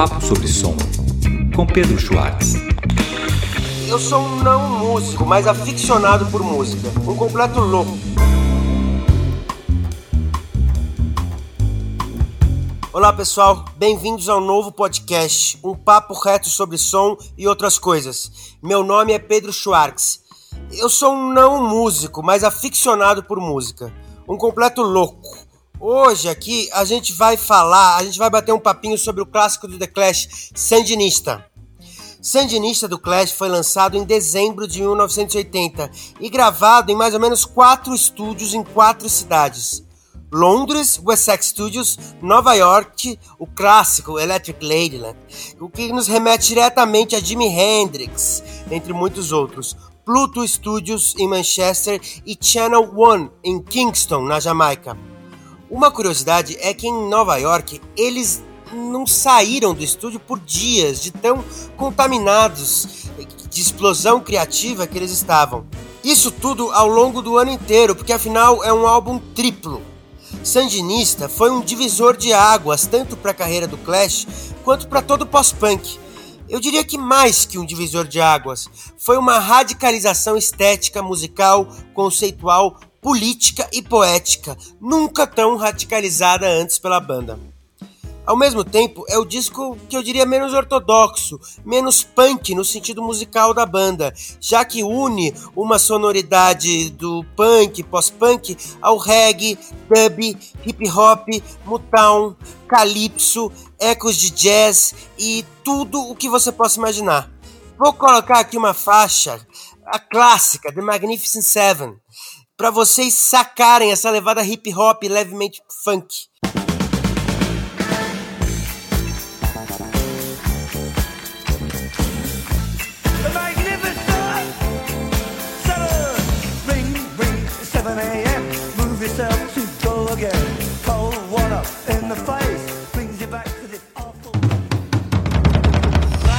Papo sobre Som, com Pedro Schwartz. Eu sou um não músico, mas aficionado por música. Um completo louco. Olá pessoal, bem-vindos ao novo podcast, um papo reto sobre som e outras coisas. Meu nome é Pedro Schwartz. Eu sou um não músico, mas aficionado por música. Um completo louco. Hoje aqui a gente vai falar, a gente vai bater um papinho sobre o clássico do The Clash, Sandinista. Sandinista do Clash foi lançado em dezembro de 1980 e gravado em mais ou menos quatro estúdios em quatro cidades. Londres, West Side Studios, Nova York, o clássico Electric Ladyland, o que nos remete diretamente a Jimi Hendrix, entre muitos outros. Pluto Studios em Manchester e Channel One em Kingston, na Jamaica. Uma curiosidade é que em Nova York eles não saíram do estúdio por dias, de tão contaminados de explosão criativa que eles estavam. Isso tudo ao longo do ano inteiro, porque afinal é um álbum triplo. Sandinista foi um divisor de águas tanto para a carreira do Clash quanto para todo o pós-punk. Eu diria que mais que um divisor de águas, foi uma radicalização estética, musical, conceitual, política e poética, nunca tão radicalizada antes pela banda. Ao mesmo tempo, é o disco que eu diria menos ortodoxo, menos punk no sentido musical da banda, já que une uma sonoridade do punk, pós-punk, ao reggae, dub, hip hop, mutown, calypso, ecos de jazz e tudo o que você possa imaginar. Vou colocar aqui uma faixa, a clássica, The Magnificent Seven, para vocês sacarem essa levada hip hop levemente funk.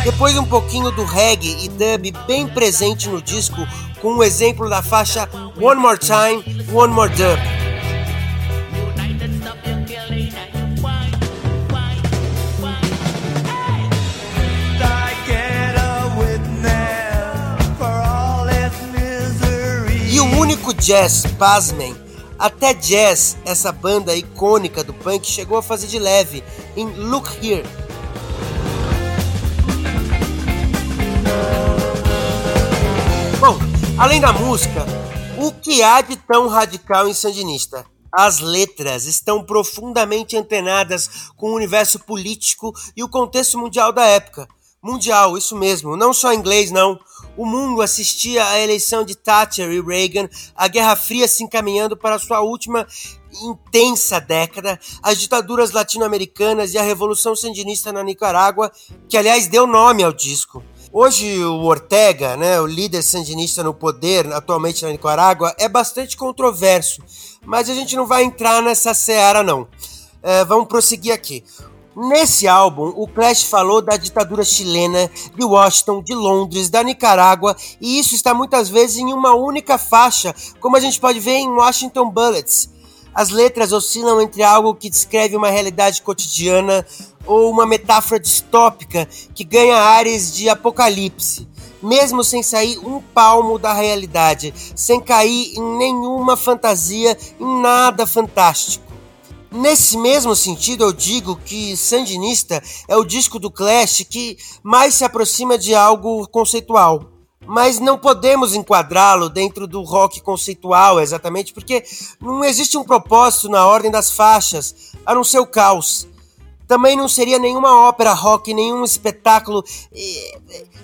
Depois um pouquinho do reggae e dub bem presente no disco, com um exemplo da faixa One More Time, One More Dub. E o único jazz, pasmem, até jazz, essa banda icônica do punk chegou a fazer de leve em Look Here. Bom, além da música, o que há de tão radical em Sandinista? As letras estão profundamente antenadas com o universo político e o contexto mundial da época. Mundial, isso mesmo, não só inglês, não. O mundo assistia à eleição de Thatcher e Reagan, a Guerra Fria se encaminhando para sua última intensa década, as ditaduras latino-americanas e a Revolução Sandinista na Nicarágua, que aliás deu nome ao disco. Hoje o Ortega, né, o líder sandinista no poder atualmente na Nicarágua, é bastante controverso, mas a gente não vai entrar nessa seara não. É, vamos prosseguir aqui. Nesse álbum, o Clash falou da ditadura chilena, de Washington, de Londres, da Nicarágua, e isso está muitas vezes em uma única faixa, como a gente pode ver em Washington Bullets. As letras oscilam entre algo que descreve uma realidade cotidiana ou uma metáfora distópica que ganha áreas de apocalipse, mesmo sem sair um palmo da realidade, sem cair em nenhuma fantasia, em nada fantástico. Nesse mesmo sentido, eu digo que Sandinista é o disco do Clash que mais se aproxima de algo conceitual. Mas não podemos enquadrá-lo dentro do rock conceitual, exatamente porque não existe um propósito na ordem das faixas, a não ser o caos. Também não seria nenhuma ópera rock, nenhum espetáculo.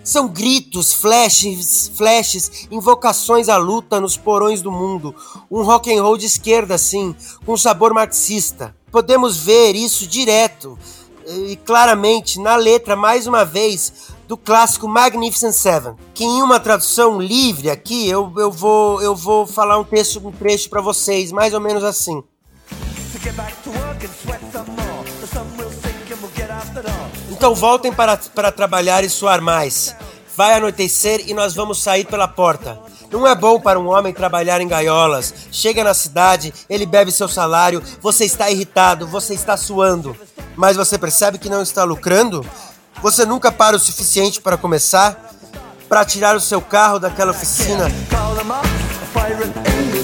São gritos, flashes, flashes, invocações à luta nos porões do mundo. Um rock and roll de esquerda, assim, com sabor marxista. Podemos ver isso direto e claramente na letra, mais uma vez, do clássico Magnificent Seven, que em uma tradução livre aqui eu, eu, vou, eu vou falar um texto, um trecho para vocês, mais ou menos assim. Então voltem para, para trabalhar e suar mais. Vai anoitecer e nós vamos sair pela porta. Não é bom para um homem trabalhar em gaiolas. Chega na cidade, ele bebe seu salário, você está irritado, você está suando. mas você percebe que não está lucrando? Você nunca para o suficiente para começar? Para tirar o seu carro daquela oficina?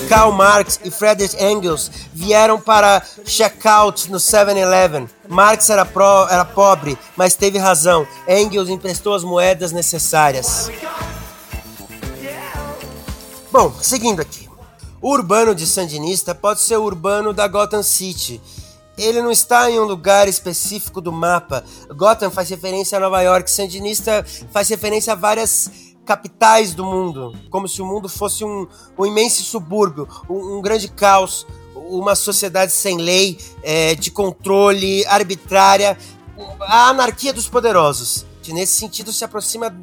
Karl Marx e Friedrich Engels vieram para checkout no 7-Eleven. Marx era, pro, era pobre, mas teve razão. Engels emprestou as moedas necessárias. Bom, seguindo aqui. O urbano de Sandinista pode ser o urbano da Gotham City. Ele não está em um lugar específico do mapa. Gotham faz referência a Nova York, Sandinista faz referência a várias capitais do mundo, como se o mundo fosse um, um imenso subúrbio, um, um, grande caos, uma sociedade sem lei, é, de controle arbitrária, a anarquia dos poderosos. Que nesse sentido se aproxima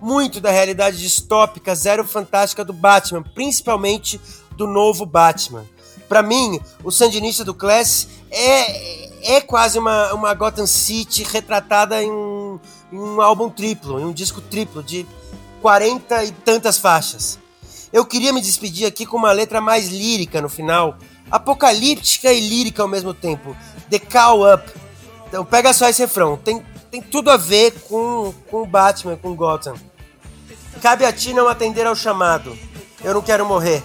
muito da realidade distópica, zero fantástica do Batman, principalmente do novo Batman. Para mim, o Sandinista do Class é, é quase uma, uma Gotham City retratada em um, em um álbum triplo, em um disco triplo de 40 e tantas faixas. Eu queria me despedir aqui com uma letra mais lírica no final, apocalíptica e lírica ao mesmo tempo. The Call Up. Então pega só esse refrão, tem, tem tudo a ver com, com Batman, com Gotham. Cabe a ti não atender ao chamado, eu não quero morrer.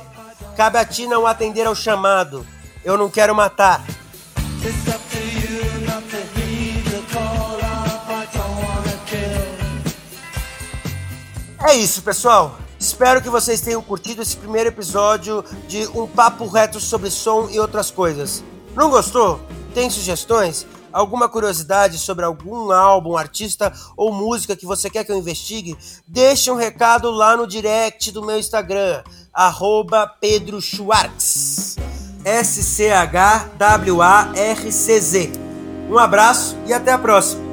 Cabe a ti não atender ao chamado, eu não quero matar. É isso, pessoal. Espero que vocês tenham curtido esse primeiro episódio de um papo reto sobre som e outras coisas. Não gostou? Tem sugestões? Alguma curiosidade sobre algum álbum, artista ou música que você quer que eu investigue? Deixe um recado lá no direct do meu Instagram, arroba Pedro Schwartz. S-C-H-W-A-R-C-Z. Um abraço e até a próxima!